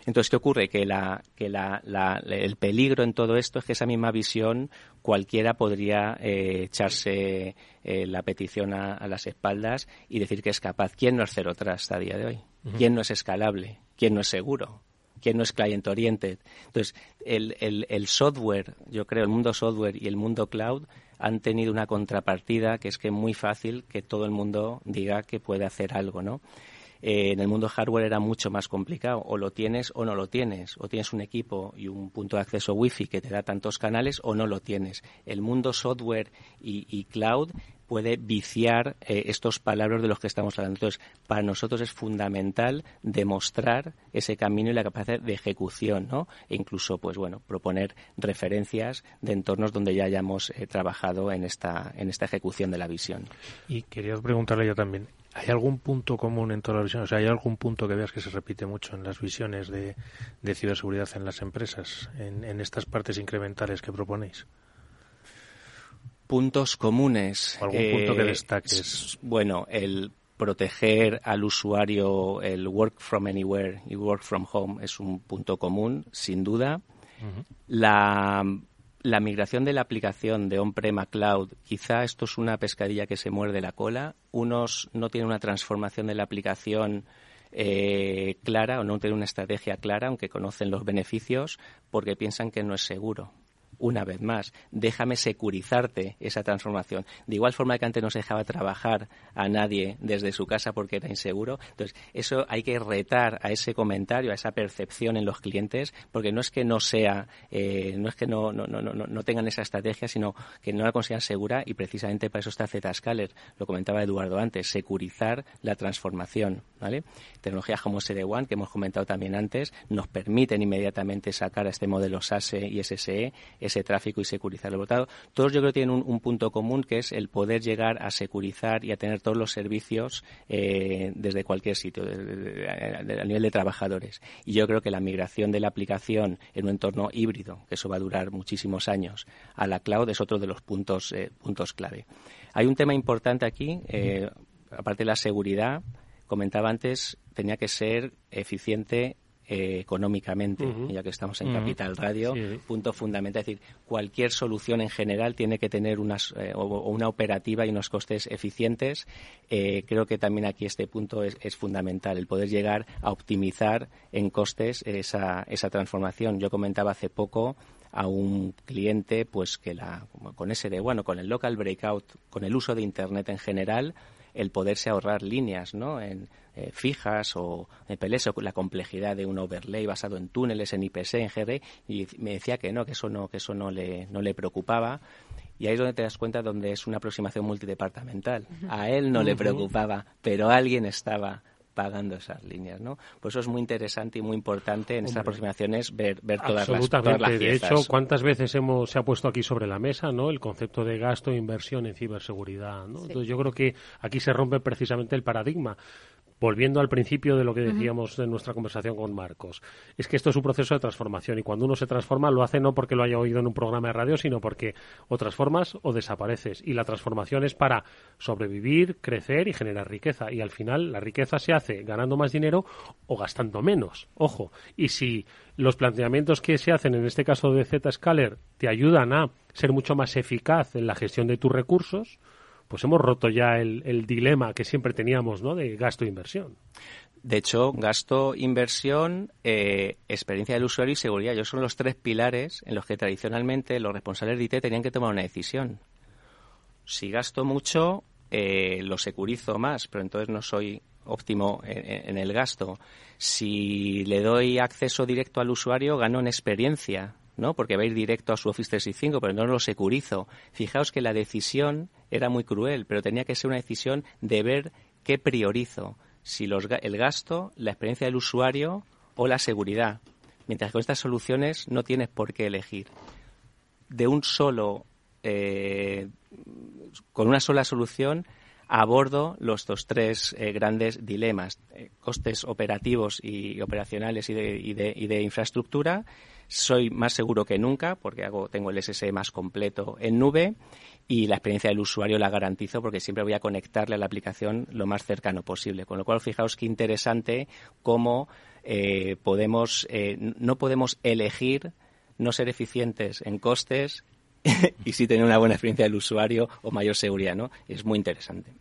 Entonces, ¿qué ocurre? Que, la, que la, el peligro en todo esto es que esa misma visión cualquiera podría echarse la petición a, las espaldas y decir que es capaz. ¿Quién no es cero trust a día de hoy? ¿Quién no es escalable? ¿Quién no es seguro? ¿Quién no es client oriented? Entonces, el, el, el software, yo creo, el mundo software y el mundo cloud han tenido una contrapartida que es que es muy fácil que todo el mundo diga que puede hacer algo, ¿no? Eh, en el mundo hardware era mucho más complicado. O lo tienes o no lo tienes. O tienes un equipo y un punto de acceso Wi-Fi que te da tantos canales o no lo tienes. El mundo software y cloud puede viciar eh, estos palabras de los que estamos hablando. Entonces, para nosotros es fundamental demostrar ese camino y la capacidad de ejecución, ¿no? E incluso, pues bueno, proponer referencias de entornos donde ya hayamos eh, trabajado en esta, en esta ejecución de la visión. Y quería preguntarle yo también, ¿hay algún punto común en todas las visiones? O sea, ¿hay algún punto que veas que se repite mucho en las visiones de, ciberseguridad en las empresas, en, en estas partes incrementales que proponéis? Puntos comunes. ¿Algún punto que eh, destaques? Bueno, el proteger al usuario, el work from anywhere y work from home es un punto común, sin duda. la, la, migración de la aplicación de on-prem a cloud, quizá esto es una pescadilla que se muerde la cola. Unos no tienen una transformación de la aplicación eh, clara o no tienen una estrategia clara, aunque conocen los beneficios, porque piensan que no es seguro una vez más, déjame securizarte esa transformación. De igual forma que antes no se dejaba trabajar a nadie desde su casa porque era inseguro. Entonces, eso hay que retar a ese comentario, a esa percepción en los clientes, porque no es que no sea, eh, no es que no, no, no, no, tengan esa estrategia, sino que no la consideran segura y precisamente para eso está Zscaler. Lo comentaba Eduardo antes, securizar la transformación. ¿vale? Tecnologías como SD-WAN, que hemos comentado también antes, nos permiten inmediatamente sacar a este modelo SASE y SSE ese tráfico y securizarlo. Por tanto, todos yo creo que tienen un, punto común que es el poder llegar a securizar y a tener todos los servicios eh, desde cualquier sitio, a nivel de trabajadores. Y yo creo que la migración de la aplicación en un entorno híbrido, que eso va a durar muchísimos años, a la cloud es otro de los puntos, eh, puntos clave. Hay un tema importante aquí, eh, aparte de la seguridad, comentaba antes, tenía que ser eficiente eh, económicamente, ya que estamos en Capital Radio, punto fundamental. Es decir, cualquier solución en general tiene que tener unas, eh, una operativa y unos costes eficientes. Eh, creo que también aquí este punto es, fundamental, el poder llegar a optimizar en costes esa, esa transformación. Yo comentaba hace poco a un cliente pues que la con ese de bueno con el local breakout con el uso de internet en general el poderse ahorrar líneas ¿no? en, eh, fijas o en PLS o la complejidad de un overlay basado en túneles, en IPC, en GD, y me decía que no, que eso no, que eso no le, no le preocupaba. Y ahí es donde te das cuenta donde es una aproximación multidepartamental. A él no le preocupaba, pero alguien estaba pagando esas líneas, ¿no? Pues eso es muy interesante y muy importante en estas aproximaciones ver, ver todas, las, todas De hecho, ¿cuántas veces hemos, se ha puesto aquí sobre la mesa ¿no? el concepto de gasto e inversión en ciberseguridad? ¿no? Entonces yo creo que aquí se rompe precisamente el paradigma volviendo al principio de lo que decíamos en nuestra conversación con Marcos, es que esto es un proceso de transformación y cuando uno se transforma lo hace no porque lo haya oído en un programa de radio, sino porque o transformas o desapareces. Y la transformación es para sobrevivir, crecer y generar riqueza. Y al final la riqueza se hace ganando más dinero o gastando menos. Ojo. Y si los planteamientos que se hacen en este caso de Zscaler te ayudan a ser mucho más eficaz en la gestión de tus recursos, pues hemos roto ya el, dilema que siempre teníamos, ¿no? De gasto e inversión. De hecho, gasto, inversión, eh, experiencia del usuario y seguridad. Yo son los tres pilares en los que tradicionalmente los responsables de IT tenían que tomar una decisión. Si gasto mucho, eh, lo securizo más, pero entonces no soy óptimo en, el gasto. Si le doy acceso directo al usuario, gano en experiencia. ¿no? Porque va a ir directo a su Office 365, pero no lo securizo. Fijaos que la decisión era muy cruel, pero tenía que ser una decisión de ver qué priorizo, si los, el gasto, la experiencia del usuario o la seguridad. Mientras que con estas soluciones no tienes por qué elegir. De un solo, eh, con una sola solución, abordo los dos tres eh, grandes dilemas, eh, costes operativos y operacionales y de, infraestructura soy más seguro que nunca porque hago, tengo el SSE más completo en nube y la experiencia del usuario la garantizo porque siempre voy a conectarle a la aplicación lo más cercano posible. Con lo cual, fijaos qué interesante cómo eh, podemos, eh, no podemos elegir no ser eficientes en costes y sí tener una buena experiencia del usuario o mayor seguridad, ¿no? Es muy interesante.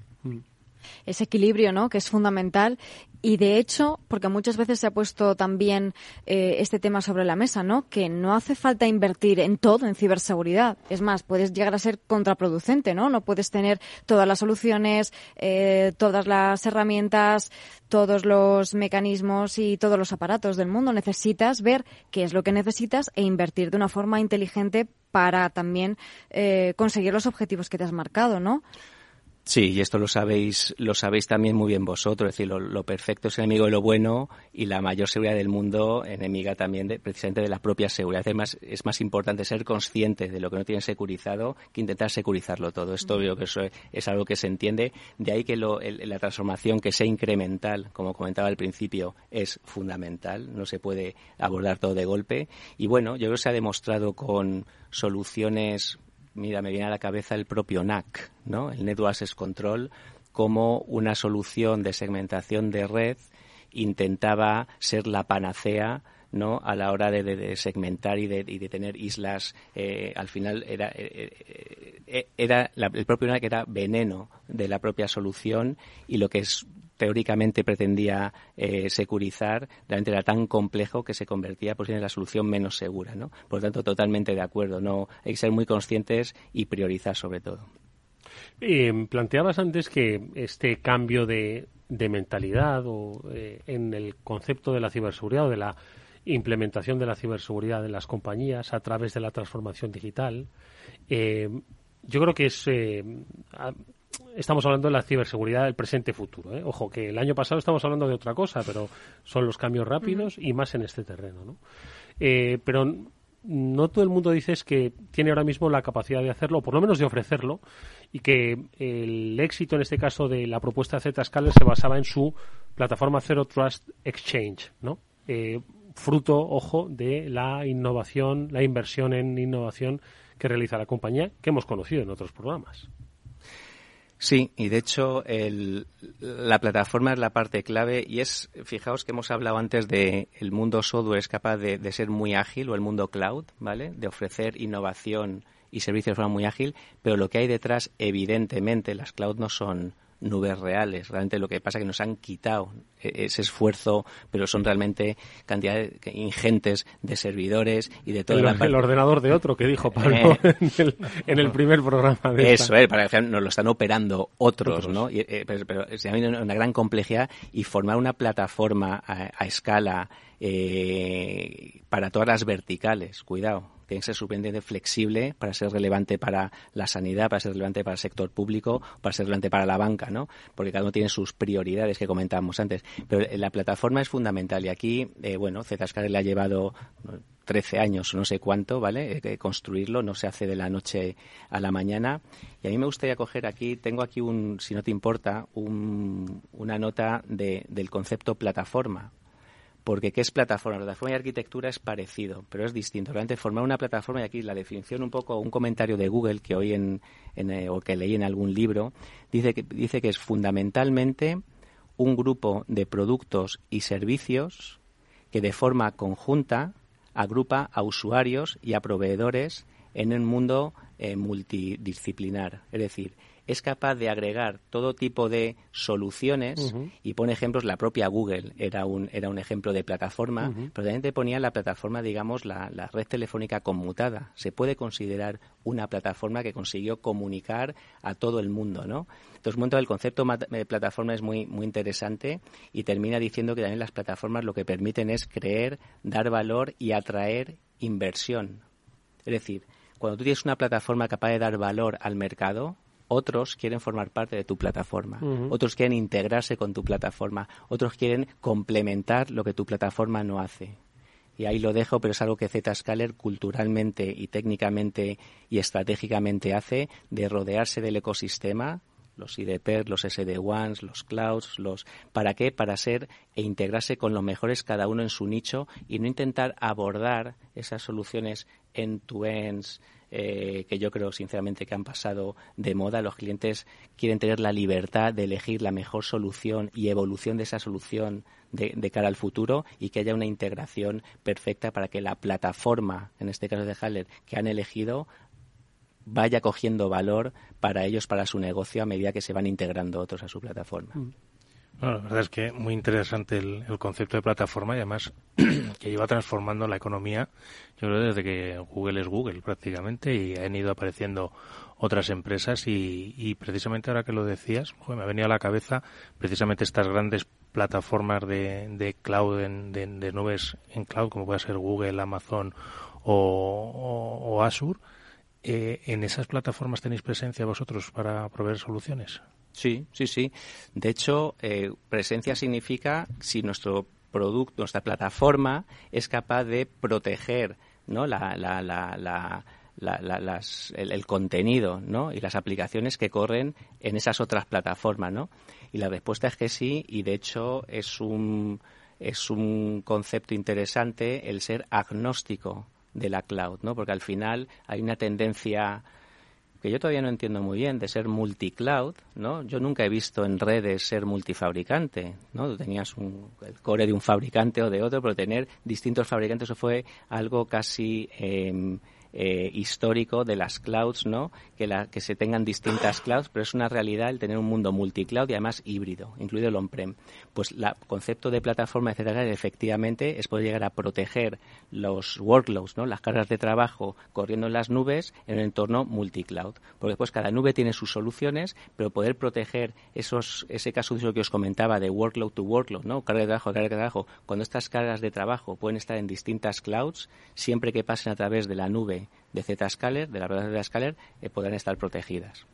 Ese equilibrio, ¿no? Que es fundamental. Y de hecho, porque muchas veces se ha puesto también eh, este tema sobre la mesa, ¿no? Que no hace falta invertir en todo en ciberseguridad. Es más, puedes llegar a ser contraproducente, ¿no? No puedes tener todas las soluciones, eh, todas las herramientas, todos los mecanismos y todos los aparatos del mundo. Necesitas ver qué es lo que necesitas e invertir de una forma inteligente para también eh, conseguir los objetivos que te has marcado, ¿no? Sí, y esto lo sabéis, lo sabéis también muy bien vosotros. Es decir, lo, perfecto es enemigo de lo bueno y la mayor seguridad del mundo enemiga también de, precisamente de la propia seguridad. Es más, es más importante ser consciente de lo que no tiene securizado que intentar securizarlo todo. Esto obvio que eso es algo que se entiende. De ahí que la transformación que sea incremental, como comentaba al principio, es fundamental. No se puede abordar todo de golpe. Y bueno, yo creo que se ha demostrado con soluciones mira, me viene a la cabeza el propio NAC, ¿no? El Network Access Control, como una solución de segmentación de red intentaba ser la panacea ¿no? a la hora de, segmentar y de, tener islas. Eh, al final era, eh, eh, el propio NAC era veneno de la propia solución y lo que es teóricamente pretendía eh, securizar, realmente era tan complejo que se convertía pues, en la solución menos segura. ¿no? Por lo tanto, totalmente de acuerdo. No Hay que ser muy conscientes y priorizar sobre todo. planteabas antes que este cambio de, mentalidad o eh, en el concepto de la ciberseguridad o de la implementación de la ciberseguridad en las compañías a través de la transformación digital, eh, yo creo que es estamos hablando de la ciberseguridad del presente futuro. ¿eh? Ojo, que el año pasado estamos hablando de otra cosa, pero son los cambios rápidos y más en este terreno. ¿no? Eh, pero no todo el mundo dice que tiene ahora mismo la capacidad de hacerlo, o por lo menos de ofrecerlo, y que el éxito en este caso de la propuesta Zscaler se basaba en su plataforma Zero Trust Exchange, ¿no? Eh, fruto, ojo, de la innovación, la inversión en innovación que realiza la compañía, que hemos conocido en otros programas. Sí, y de hecho la plataforma es la parte clave y es, fijaos que hemos hablado antes de el mundo software es capaz de, de ser muy ágil o el mundo cloud, ¿vale? De ofrecer innovación y servicios de forma muy ágil, pero lo que hay detrás, evidentemente, las cloud no son nubes reales. Realmente lo que pasa es que nos han quitado e-, ese esfuerzo, pero son realmente cantidades ingentes de servidores y de todo. El, el ordenador de otro que dijo Pablo eh. en, el, primer programa. De eso es, para que nos lo están operando otros, ¿no? Eh, pero, pero se ha una gran complejidad y formar una plataforma a, escala eh, para todas las verticales, cuidado tiene que ser suficientemente flexible para ser relevante para la sanidad, para ser relevante para el sector público, para ser relevante para la banca, ¿no? Porque cada uno tiene sus prioridades que comentábamos antes. Pero la plataforma es fundamental y aquí, eh, bueno, Zscaler le ha llevado 13 años no sé cuánto, ¿vale? Eh, construirlo, no se hace de la noche a la mañana. Y a mí me gustaría coger aquí, tengo aquí un, si no te importa, una nota del concepto plataforma, porque ¿qué es plataforma? Plataforma y arquitectura es parecido, pero es distinto. Realmente formar una plataforma, y aquí la definición un poco, un comentario de Google que hoy en, eh, o que leí en algún libro, dice que, dice que es fundamentalmente un grupo de productos y servicios que de forma conjunta agrupa a usuarios y a proveedores en un mundo eh, multidisciplinar. Es decir, es capaz de agregar todo tipo de soluciones y pone ejemplos, la propia Google era un, era un ejemplo de plataforma, pero también te ponía la plataforma, digamos, la, red telefónica conmutada. Se puede considerar una plataforma que consiguió comunicar a todo el mundo, ¿no? Entonces, el concepto de plataforma es muy, muy interesante y termina diciendo que también las plataformas lo que permiten es creer, dar valor y atraer inversión. Es decir, cuando tú tienes una plataforma capaz de dar valor al mercado, otros quieren formar parte de tu plataforma, otros quieren integrarse con tu plataforma, otros quieren complementar lo que tu plataforma no hace. Y ahí lo dejo, pero es algo que Zscaler culturalmente y técnicamente y estratégicamente hace de rodearse del ecosistema, los IDP, los SD-WANs, los clouds, los ¿para qué? Para ser e integrarse con los mejores cada uno en su nicho y no intentar abordar esas soluciones end-to-ends eh, que yo creo sinceramente que han pasado de moda. Los clientes quieren tener la libertad de elegir la mejor solución y evolución de esa solución de, cara al futuro y que haya una integración perfecta para que la plataforma, en este caso de Haller, que han elegido vaya cogiendo valor para ellos, para su negocio, a medida que se van integrando otros a su plataforma. Mm. la verdad es que muy interesante el, concepto de plataforma y además que lleva transformando la economía, yo creo desde que Google es Google prácticamente y han ido apareciendo otras empresas y, precisamente ahora que lo decías, me ha venido a la cabeza precisamente estas grandes plataformas de, cloud, de, nubes en cloud, como puede ser Google, Amazon o, Azure. Eh, ¿En esas plataformas tenéis presencia vosotros para proveer soluciones? Sí, sí, sí. De hecho, eh, presencia significa si nuestro producto, nuestra plataforma es capaz de proteger ¿no? la, la, la las, el, contenido ¿no? y las aplicaciones que corren en esas otras plataformas. ¿no? Y la respuesta es que sí, y de hecho es un, es un concepto interesante el ser agnóstico de la cloud, ¿no? porque al final hay una tendencia que yo todavía no entiendo muy bien de ser multicloud, ¿no? Yo nunca he visto en redes ser multifabricante, ¿no? Tenías un, el core de un fabricante o de otro, pero tener distintos fabricantes eso fue algo casi eh, eh, histórico de las clouds, ¿no? Que, la, que se tengan distintas clouds, pero es una realidad el tener un mundo multicloud y además híbrido, incluido el on-prem. Pues el concepto de plataforma, etcétera, efectivamente es poder llegar a proteger los workloads, ¿no? Las cargas de trabajo corriendo en las nubes en un entorno multicloud. Porque después cada nube tiene sus soluciones, pero poder proteger esos, ese caso de que os comentaba de workload to workload, ¿no? Carga de trabajo, carga de trabajo, cuando estas cargas de trabajo pueden estar en distintas clouds, siempre que pasen a través de la nube de Zscaler, de la red de Zscaler, eh, podrán estar protegidas.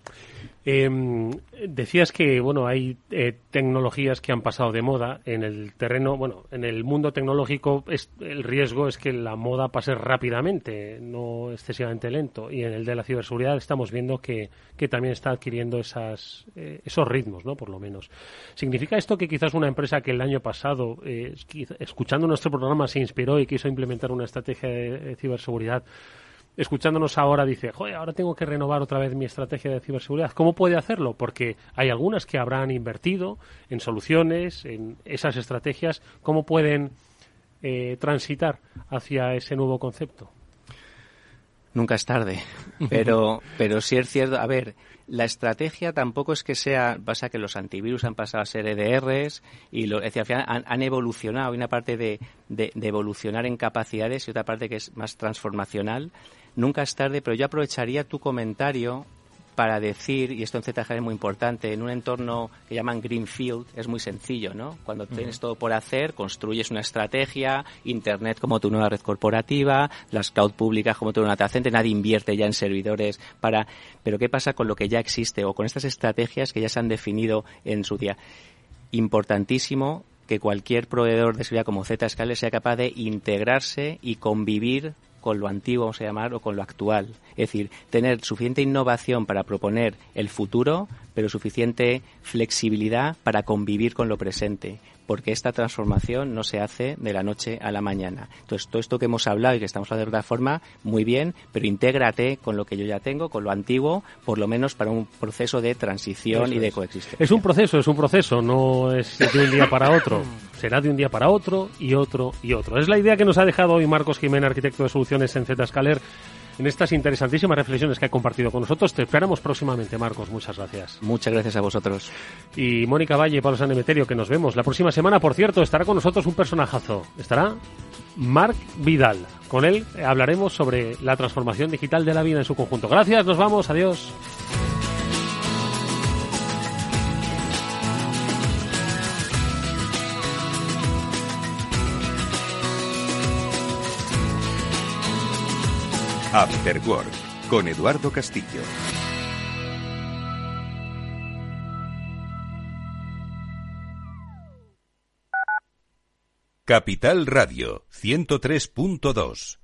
Em, decías que bueno hay eh, tecnologías que han pasado de moda en el terreno, bueno, en el mundo tecnológico es, el riesgo es que la moda pase rápidamente, no excesivamente lento, y en el de la ciberseguridad estamos viendo que, que también está adquiriendo esas, eh, esos ritmos, ¿no? Por lo menos. ¿Significa esto que quizás una empresa que el año pasado, escuchando nuestro programa, se inspiró y quiso implementar una estrategia de ciberseguridad escuchándonos ahora dice, joder, ahora tengo que renovar otra vez mi estrategia de ciberseguridad. ¿Cómo puede hacerlo? Porque hay algunas que habrán invertido en soluciones, en esas estrategias. ¿Cómo pueden eh, transitar hacia ese nuevo concepto? Nunca es tarde, pero, pero sí es cierto. A ver, la estrategia tampoco es que sea, pasa que los antivirus han pasado a ser EDRs y lo, al final han, evolucionado. Hay una parte de, de, evolucionar en capacidades y otra parte que es más transformacional nunca es tarde, pero yo aprovecharía tu comentario para decir, y esto en ZG es muy importante, en un entorno que llaman Greenfield es muy sencillo, ¿no? Cuando tienes todo por hacer, construyes una estrategia, Internet como tu nueva red corporativa, las cloud públicas como tu nueva data nadie invierte ya en servidores para... Pero ¿qué pasa con lo que ya existe o con estas estrategias que ya se han definido en su día? Importantísimo que cualquier proveedor de seguridad como Zscaler sea capaz de integrarse y convivir con lo antiguo, vamos a llamar, o con lo actual. Es decir, tener suficiente innovación para proponer el futuro, pero suficiente flexibilidad para convivir con lo presente porque esta transformación no se hace de la noche a la mañana. Entonces, todo esto que hemos hablado y que estamos hablando de otra forma, muy bien, pero intégrate con lo que yo ya tengo, con lo antiguo, por lo menos para un proceso de transición y de coexistencia. Es un proceso, es un proceso, no es de un día para otro. Será de un día para otro y otro y otro. Es la idea que nos ha dejado hoy Marcos Jiménez, arquitecto de soluciones en Zscaler en estas interesantísimas reflexiones que ha compartido con nosotros. Te esperamos próximamente, Marcos. Muchas gracias. Muchas gracias a vosotros. Y Mónica Valle y Pablo San Emeterio, que nos vemos. La próxima semana, por cierto, estará con nosotros un personajazo. Estará Marc Vidal. Con él hablaremos sobre la transformación digital de la vida en su conjunto. Gracias, nos vamos. Adiós. After Work con Eduardo Castillo. Capital Radio 103.2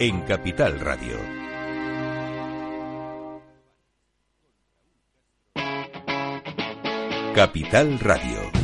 en Capital Radio. Capital Radio.